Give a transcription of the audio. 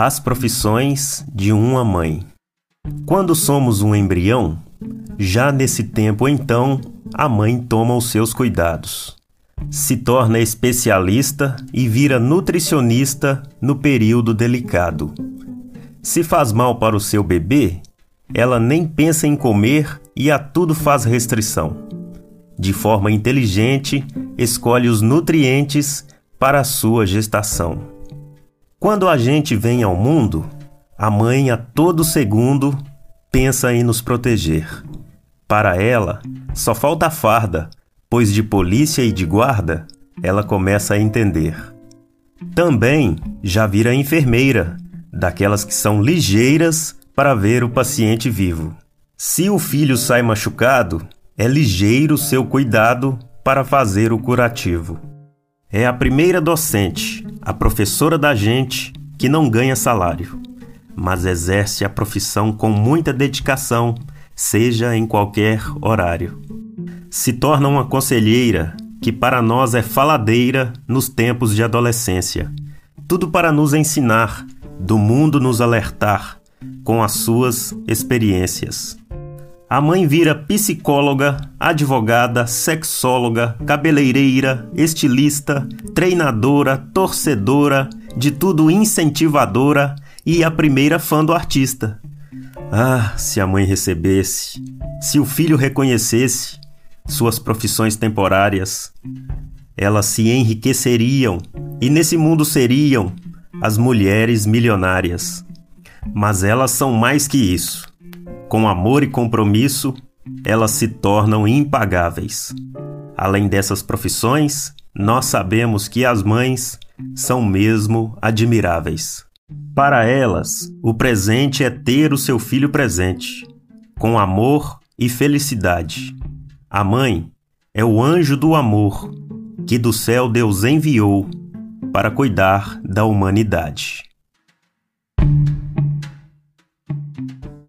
As profissões de uma mãe. Quando somos um embrião, já nesse tempo então, a mãe toma os seus cuidados. Se torna especialista e vira nutricionista no período delicado. Se faz mal para o seu bebê, ela nem pensa em comer e a tudo faz restrição. De forma inteligente, escolhe os nutrientes para a sua gestação. Quando a gente vem ao mundo, a mãe a todo segundo pensa em nos proteger. Para ela, só falta a farda, pois de polícia e de guarda ela começa a entender. Também já vira enfermeira, daquelas que são ligeiras para ver o paciente vivo. Se o filho sai machucado, é ligeiro seu cuidado para fazer o curativo. É a primeira docente, a professora da gente, que não ganha salário, mas exerce a profissão com muita dedicação, seja em qualquer horário. Se torna uma conselheira que para nós é faladeira nos tempos de adolescência. Tudo para nos ensinar, do mundo nos alertar com as suas experiências. A mãe vira psicóloga, advogada, sexóloga, cabeleireira, estilista, treinadora, torcedora, de tudo incentivadora e a primeira fã do artista. Ah, se a mãe recebesse, se o filho reconhecesse suas profissões temporárias, elas se enriqueceriam e nesse mundo seriam as mulheres milionárias. Mas elas são mais que isso com amor e compromisso, elas se tornam impagáveis. Além dessas profissões, nós sabemos que as mães são mesmo admiráveis. Para elas, o presente é ter o seu filho presente, com amor e felicidade. A mãe é o anjo do amor que do céu Deus enviou para cuidar da humanidade.